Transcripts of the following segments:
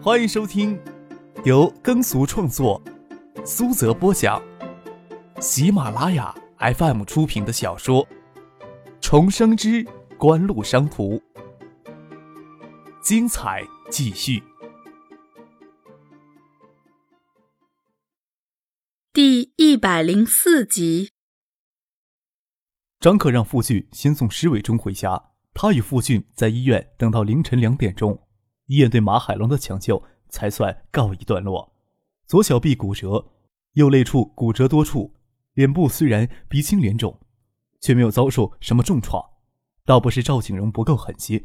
欢迎收听由耕俗创作、苏泽播讲、喜马拉雅 FM 出品的小说《重生之官路商途》，精彩继续。第一百零四集，张克让傅俊先送施伟忠回家，他与傅俊在医院等到凌晨两点钟。医院对马海龙的抢救才算告一段落。左小臂骨折，右肋处骨折多处，脸部虽然鼻青脸肿，却没有遭受什么重创。倒不是赵景荣不够狠心，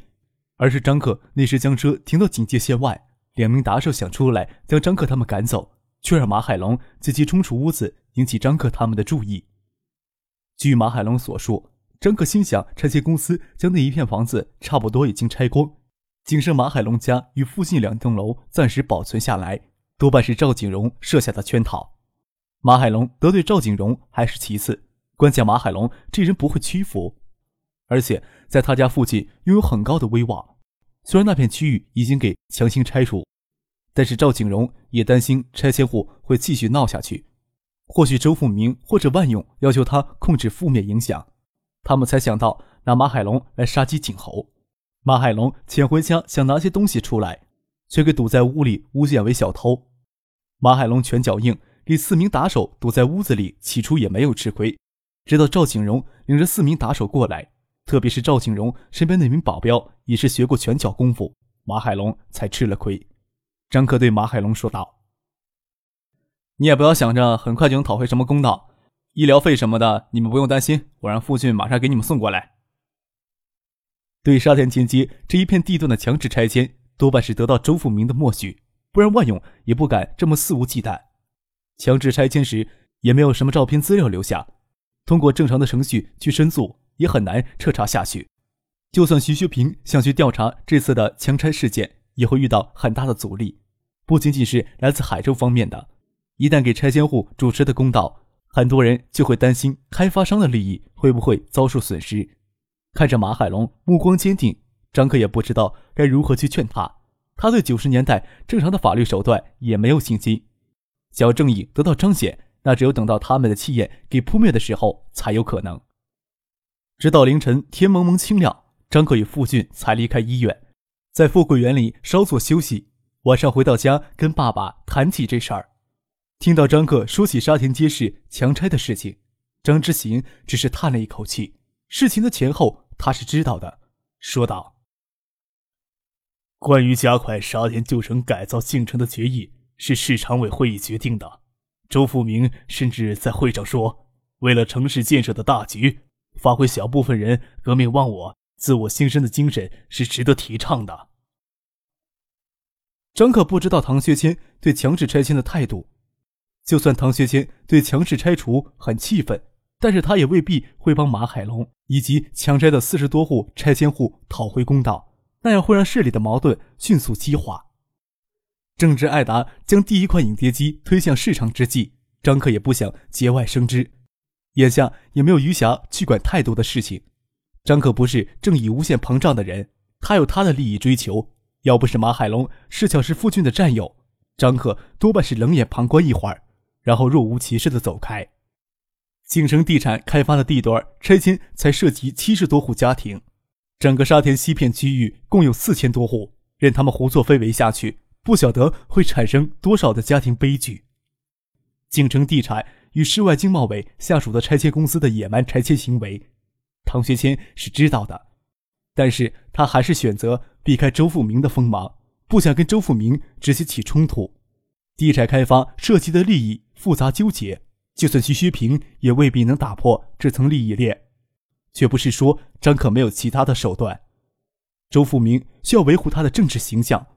而是张克那时将车停到警戒线外，两名打手想出来将张克他们赶走，却让马海龙自己冲出屋子，引起张克他们的注意。据马海龙所述，张克心想拆迁公司将那一片房子差不多已经拆光。仅剩马海龙家与附近两栋楼暂时保存下来，多半是赵景荣设下的圈套。马海龙得罪赵景荣还是其次，关键马海龙这人不会屈服，而且在他家附近拥有很高的威望。虽然那片区域已经给强行拆除，但是赵景荣也担心拆迁户会继续闹下去。或许周富明或者万勇要求他控制负面影响，他们才想到拿马海龙来杀鸡儆猴。马海龙潜回家想拿些东西出来，却给堵在屋里诬陷为小偷。马海龙拳脚硬，给四名打手堵在屋子里，起初也没有吃亏。直到赵景荣领着四名打手过来，特别是赵景荣身边那名保镖也是学过拳脚功夫，马海龙才吃了亏。张克对马海龙说道：“你也不要想着很快就能讨回什么公道，医疗费什么的你们不用担心，我让父亲马上给你们送过来。”对沙田前街这一片地段的强制拆迁，多半是得到周富明的默许，不然万勇也不敢这么肆无忌惮。强制拆迁时也没有什么照片资料留下，通过正常的程序去申诉也很难彻查下去。就算徐学平想去调查这次的强拆事件，也会遇到很大的阻力，不仅仅是来自海州方面的。一旦给拆迁户主持的公道，很多人就会担心开发商的利益会不会遭受损失。看着马海龙目光坚定，张克也不知道该如何去劝他。他对九十年代正常的法律手段也没有信心。想要正义得到彰显，那只有等到他们的气焰给扑灭的时候才有可能。直到凌晨天蒙蒙清亮，张克与傅俊才离开医院，在富贵园里稍作休息。晚上回到家，跟爸爸谈起这事儿。听到张克说起沙田街市强拆的事情，张之行只是叹了一口气。事情的前后。他是知道的，说道：“关于加快沙田旧城改造进程的决议是市常委会议决定的。周富明甚至在会上说，为了城市建设的大局，发挥小部分人革命忘我、自我牺牲的精神是值得提倡的。”张可不知道唐学谦对强制拆迁的态度，就算唐学谦对强制拆除很气愤。但是他也未必会帮马海龙以及强拆的四十多户拆迁户讨回公道，那样会让市里的矛盾迅速激化。正值艾达将第一款影碟机推向市场之际，张克也不想节外生枝，眼下也没有余暇去管太多的事情。张克不是正义无限膨胀的人，他有他的利益追求。要不是马海龙是巧是夫君的战友，张克多半是冷眼旁观一会儿，然后若无其事的走开。景城地产开发的地段拆迁才涉及七十多户家庭，整个沙田西片区域共有四千多户，任他们胡作非为下去，不晓得会产生多少的家庭悲剧。景城地产与市外经贸委下属的拆迁公司的野蛮拆迁行为，唐学谦是知道的，但是他还是选择避开周富明的锋芒，不想跟周富明直接起冲突。地产开发涉及的利益复杂纠结。就算徐虚平也未必能打破这层利益链，却不是说张可没有其他的手段。周富明需要维护他的政治形象，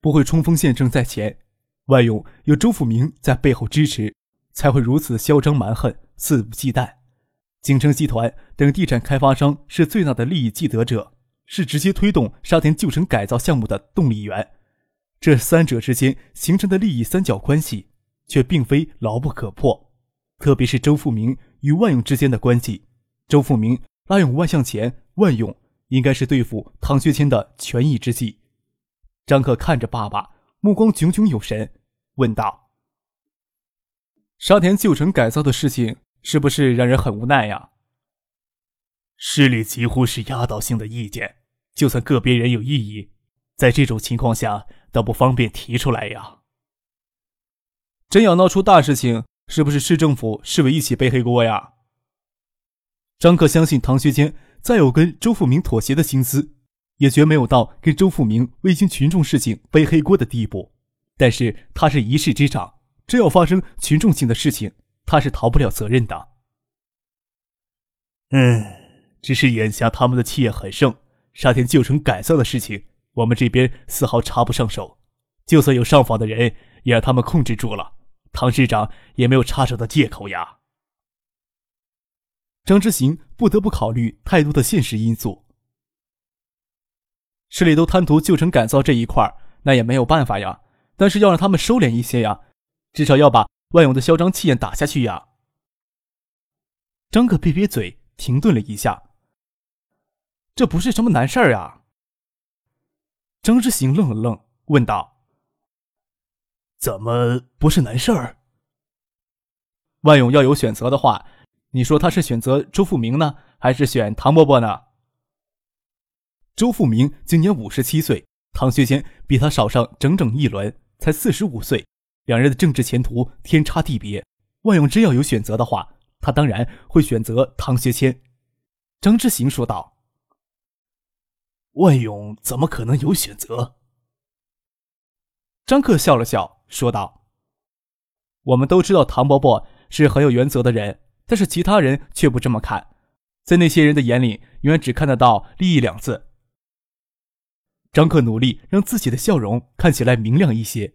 不会冲锋陷阵在前。万勇有周富明在背后支持，才会如此嚣张蛮横、肆无忌惮。景城集团等地产开发商是最大的利益既得者，是直接推动沙田旧城改造项目的动力源。这三者之间形成的利益三角关系，却并非牢不可破。特别是周富明与万勇之间的关系，周富明拉拢万向前，万勇应该是对付唐学谦的权宜之计。张克看着爸爸，目光炯炯有神，问道：“沙田旧城改造的事情，是不是让人很无奈呀？”市里几乎是压倒性的意见，就算个别人有异议，在这种情况下，倒不方便提出来呀。真要闹出大事情，是不是市政府、市委一起背黑锅呀？张克相信唐学谦再有跟周富明妥协的心思，也绝没有到跟周富明未经群众事情背黑锅的地步。但是他是一市之长，真要发生群众性的事情，他是逃不了责任的。嗯。只是眼下他们的气焰很盛，沙田旧城改造的事情，我们这边丝毫插不上手。就算有上访的人，也让他们控制住了。唐市长也没有插手的借口呀。张之行不得不考虑太多的现实因素。市里都贪图旧城改造这一块那也没有办法呀。但是要让他们收敛一些呀，至少要把万勇的嚣张气焰打下去呀。张克憋憋嘴，停顿了一下。这不是什么难事儿啊！张之行愣了愣，问道：“怎么不是难事儿？”万勇要有选择的话，你说他是选择周富明呢，还是选唐伯伯呢？周富明今年五十七岁，唐学谦比他少上整整一轮，才四十五岁，两人的政治前途天差地别。万勇真要有选择的话，他当然会选择唐学谦。张之行说道。万勇怎么可能有选择？张克笑了笑，说道：“我们都知道唐伯伯是很有原则的人，但是其他人却不这么看，在那些人的眼里，永远只看得到利益两字。”张克努力让自己的笑容看起来明亮一些。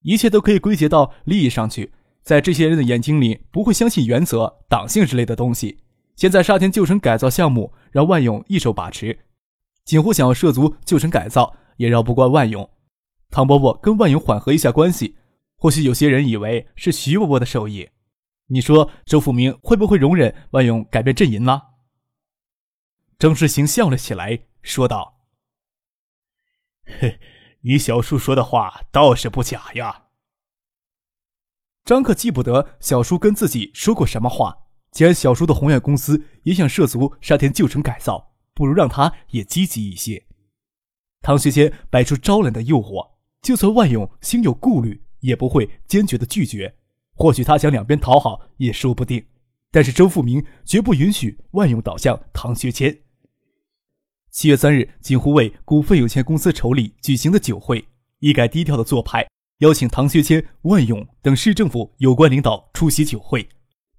一切都可以归结到利益上去，在这些人的眼睛里，不会相信原则、党性之类的东西。现在沙田旧城改造项目让万勇一手把持，锦湖想要涉足旧城改造也绕不过万勇。唐伯伯跟万勇缓和一下关系，或许有些人以为是徐伯伯的授意。你说周富明会不会容忍万勇改变阵营呢？张世行笑了起来，说道：“嘿，你小叔说的话倒是不假呀。”张克记不得小叔跟自己说过什么话。既然小叔的宏远公司也想涉足沙田旧城改造，不如让他也积极一些。唐学谦摆出招揽的诱惑，就算万勇心有顾虑，也不会坚决的拒绝。或许他想两边讨好也说不定。但是周富明绝不允许万勇倒向唐学谦。七月三日，锦湖为股份有限公司筹理举行的酒会，一改低调的做派，邀请唐学谦、万勇等市政府有关领导出席酒会。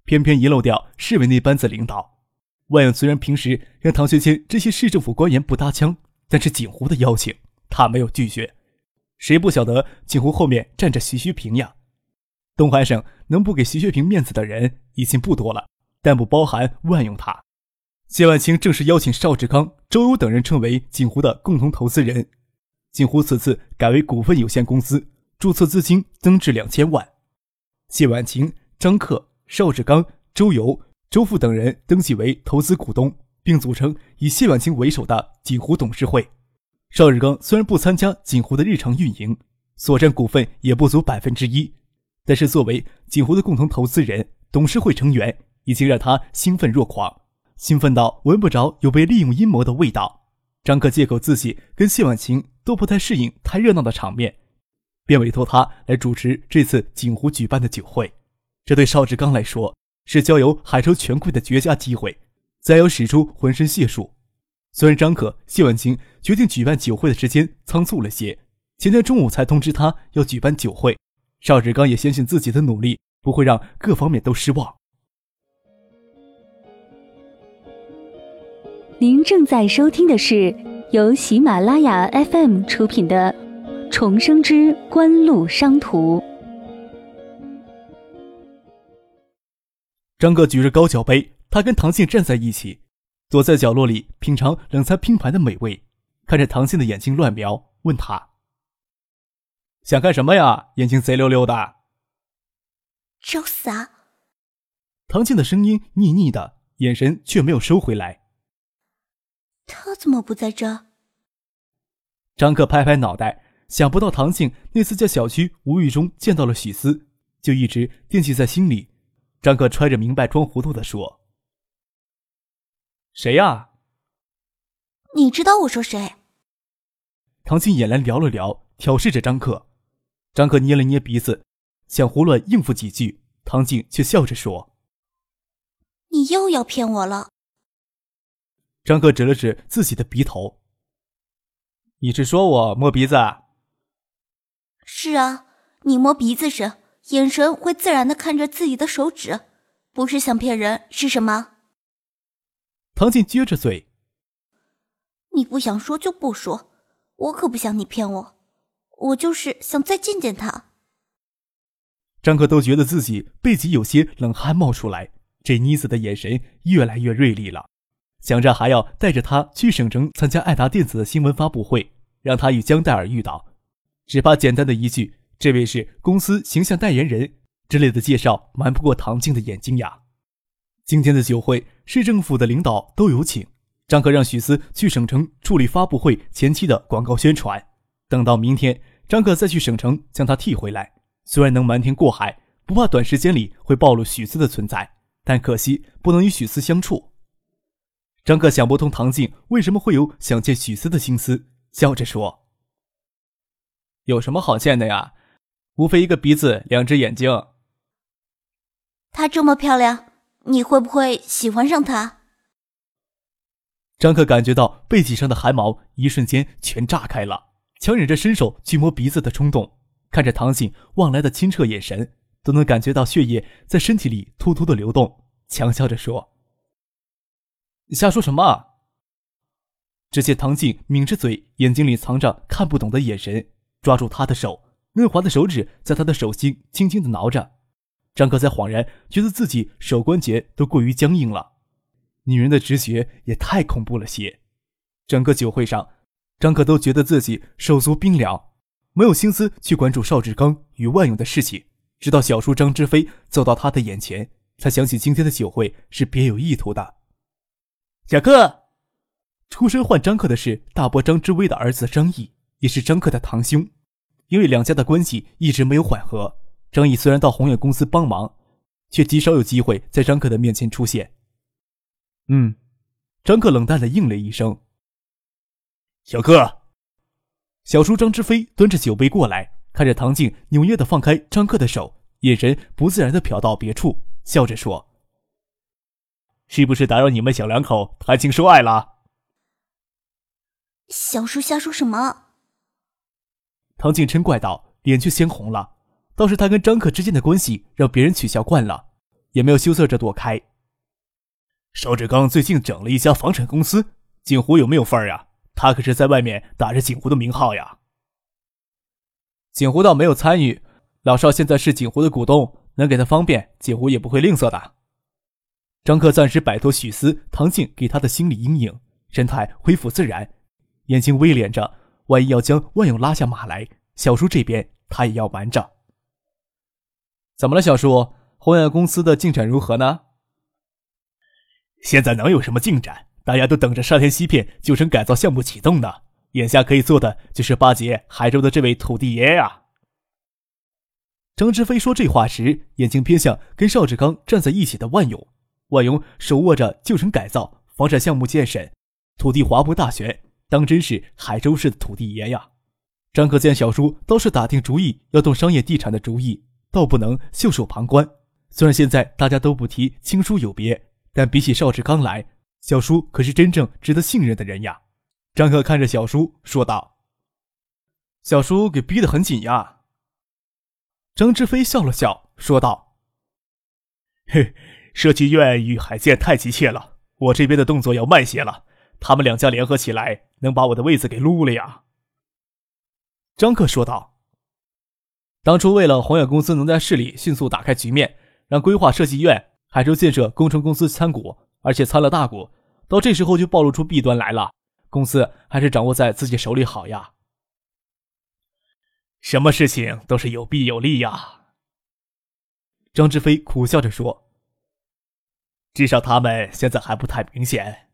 偏偏遗漏掉市委那班子领导。万勇虽然平时跟唐学谦这些市政府官员不搭腔，但是锦湖的邀请他没有拒绝。谁不晓得锦湖后面站着徐学平呀？东海省能不给徐学平面子的人已经不多了，但不包含万勇他。谢万清正式邀请邵志刚、周游等人称为锦湖的共同投资人。锦湖此次改为股份有限公司，注册资金增至两千万。谢万清、张克。邵志刚、周游、周富等人登记为投资股东，并组成以谢婉清为首的锦湖董事会。邵志刚虽然不参加锦湖的日常运营，所占股份也不足百分之一，但是作为锦湖的共同投资人、董事会成员，已经让他兴奋若狂，兴奋到闻不着有被利用阴谋的味道。张克借口自己跟谢婉晴都不太适应太热闹的场面，便委托他来主持这次锦湖举办的酒会。这对邵志刚来说是交由海州权贵的绝佳机会，再要使出浑身解数。虽然张可、谢婉清决定举办酒会的时间仓促了些，前天中午才通知他要举办酒会，邵志刚也相信自己的努力不会让各方面都失望。您正在收听的是由喜马拉雅 FM 出品的《重生之官路商途》。张哥举着高脚杯，他跟唐信站在一起，躲在角落里品尝冷餐拼盘的美味，看着唐信的眼睛乱瞄，问他：“想干什么呀？眼睛贼溜溜的。”找死啊！唐静的声音腻腻的，眼神却没有收回来。他怎么不在这？张克拍拍脑袋，想不到唐静那次在小区无意中见到了许思，就一直惦记在心里。张克揣着明白装糊涂的说：“谁呀？你知道我说谁？”唐静眼蓝聊了聊，挑视着张克。张克捏了捏鼻子，想胡乱应付几句，唐静却笑着说：“你又要骗我了。”张克指了指自己的鼻头：“你是说我摸鼻子？”“是啊，你摸鼻子时，眼神会自然的看着自己的手指，不是想骗人是什么？”唐静撅着嘴：“你不想说就不说，我可不想你骗我。”我就是想再见见他。张克都觉得自己背脊有些冷汗冒出来，这妮子的眼神越来越锐利了，想着还要带着他去省城参加爱达电子的新闻发布会，让他与江黛尔遇到，只怕简单的一句“这位是公司形象代言人”之类的介绍，瞒不过唐静的眼睛呀。今天的酒会，市政府的领导都有请，张克让许思去省城处理发布会前期的广告宣传，等到明天。张克再去省城将他替回来，虽然能瞒天过海，不怕短时间里会暴露许思的存在，但可惜不能与许思相处。张克想不通唐静为什么会有想见许思的心思，笑着说：“有什么好见的呀？无非一个鼻子，两只眼睛。她这么漂亮，你会不会喜欢上他？”张克感觉到背脊上的汗毛一瞬间全炸开了。强忍着伸手去摸鼻子的冲动，看着唐静望来的清澈眼神，都能感觉到血液在身体里突突的流动。强笑着说：“瞎说什么？”只见唐静抿着嘴，眼睛里藏着看不懂的眼神，抓住他的手，嫩滑的手指在他的手心轻轻的挠着。张克才恍然觉得自己手关节都过于僵硬了。女人的直觉也太恐怖了些。整个酒会上。张克都觉得自己手足冰凉，没有心思去关注邵志刚与万勇的事情。直到小叔张之飞走到他的眼前，才想起今天的酒会是别有意图的。小克，出声唤张克的是大伯张之威的儿子张毅，也是张克的堂兄。因为两家的关系一直没有缓和，张毅虽然到宏远公司帮忙，却极少有机会在张克的面前出现。嗯，张克冷淡的应了一声。小克，小叔张之飞端着酒杯过来，看着唐静扭捏的放开张克的手，眼神不自然的瞟到别处，笑着说：“是不是打扰你们小两口谈情说爱了？”小叔瞎说什么？唐静嗔怪道，脸却鲜红了。倒是他跟张克之间的关系让别人取笑惯了，也没有羞涩着躲开。邵志刚最近整了一家房产公司，锦湖有没有份儿呀？他可是在外面打着锦湖的名号呀。锦湖倒没有参与，老邵现在是锦湖的股东，能给他方便，锦湖也不会吝啬的。张克暂时摆脱许思、唐静给他的心理阴影，神态恢复自然，眼睛微敛着。万一要将万勇拉下马来，小叔这边他也要瞒着。怎么了，小叔？宏远公司的进展如何呢？现在能有什么进展？大家都等着沙田西片旧城改造项目启动呢，眼下可以做的就是巴结海州的这位土地爷呀。张志飞说这话时，眼睛偏向跟邵志刚站在一起的万勇。万勇手握着旧城改造房产项目建审，土地划拨大权，当真是海州市的土地爷呀。张克见小叔倒是打定主意要动商业地产的主意，倒不能袖手旁观。虽然现在大家都不提亲疏有别，但比起邵志刚来，小叔可是真正值得信任的人呀，张克看着小叔说道：“小叔给逼得很紧呀。”张志飞笑了笑说道：“嘿，设计院与海建太急切了，我这边的动作要慢些了。他们两家联合起来，能把我的位子给撸了呀。”张克说道：“当初为了宏远公司能在市里迅速打开局面，让规划设计院、海州建设工程公司参股。”而且参了大股，到这时候就暴露出弊端来了。公司还是掌握在自己手里好呀。什么事情都是有弊有利呀。张志飞苦笑着说：“至少他们现在还不太明显。”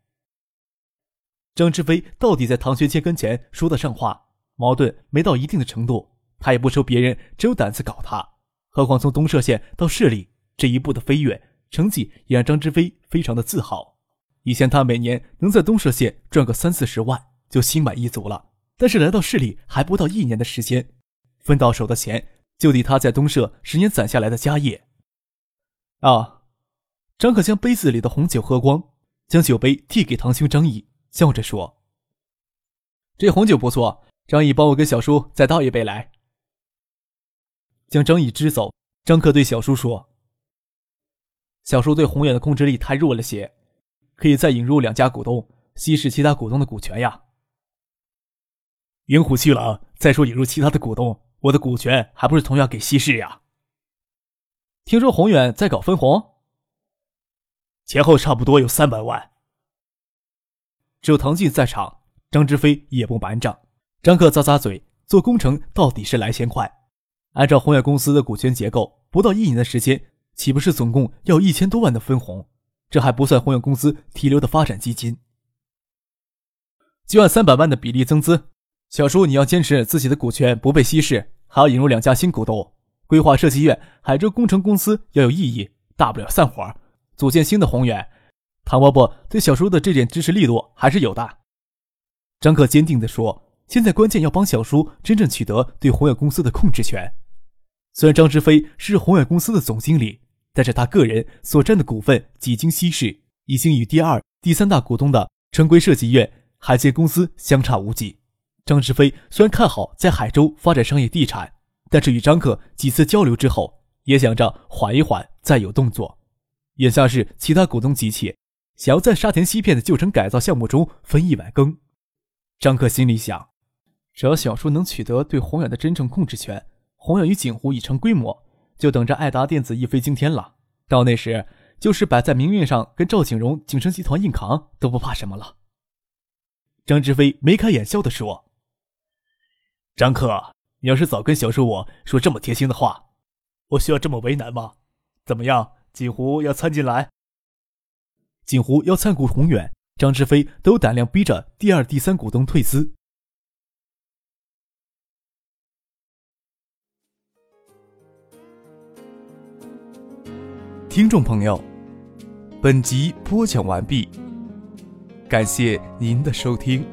张志飞到底在唐学谦跟前说得上话？矛盾没到一定的程度，他也不愁别人真有胆子搞他。何况从东社县到市里这一步的飞跃，成绩也让张之飞非常的自豪。以前他每年能在东社县赚个三四十万，就心满意足了。但是来到市里还不到一年的时间，分到手的钱就抵他在东社十年攒下来的家业。啊！张可将杯子里的红酒喝光，将酒杯递给堂兄张毅，笑着说：“这红酒不错。”张毅，帮我跟小叔再倒一杯来。将张毅支走，张克对小叔说：“小叔对宏远的控制力太弱了些，可以再引入两家股东，稀释其他股东的股权呀。”云虎去了，再说引入其他的股东，我的股权还不是同样给稀释呀？听说宏远在搞分红，前后差不多有三百万。只有唐静在场，张之飞也不瞒账。张克咂咂嘴，做工程到底是来钱快。按照宏远公司的股权结构，不到一年的时间，岂不是总共要一千多万的分红？这还不算宏远公司提留的发展基金。就按三百万的比例增资，小叔你要坚持自己的股权不被稀释，还要引入两家新股东，规划设计院、海州工程公司要有意义，大不了散伙，组建新的宏远。唐伯伯对小叔的这点支持力度还是有的。张克坚定地说。现在关键要帮小叔真正取得对宏远公司的控制权。虽然张之飞是宏远公司的总经理，但是他个人所占的股份几经稀释，已经与第二、第三大股东的城规设计院、海建公司相差无几。张之飞虽然看好在海州发展商业地产，但是与张克几次交流之后，也想着缓一缓再有动作。眼下是其他股东急切，想要在沙田西片的旧城改造项目中分一碗羹。张克心里想。只要小叔能取得对宏远的真正控制权，宏远与锦湖已成规模，就等着爱达电子一飞惊天了。到那时，就是摆在明面上跟赵景荣、景盛集团硬扛，都不怕什么了。张志飞眉开眼笑地说：“张克，你要是早跟小叔我说这么贴心的话，我需要这么为难吗？怎么样，锦湖要参进来？锦湖要参股宏远，张志飞都胆量逼着第二、第三股东退资。”听众朋友，本集播讲完毕，感谢您的收听。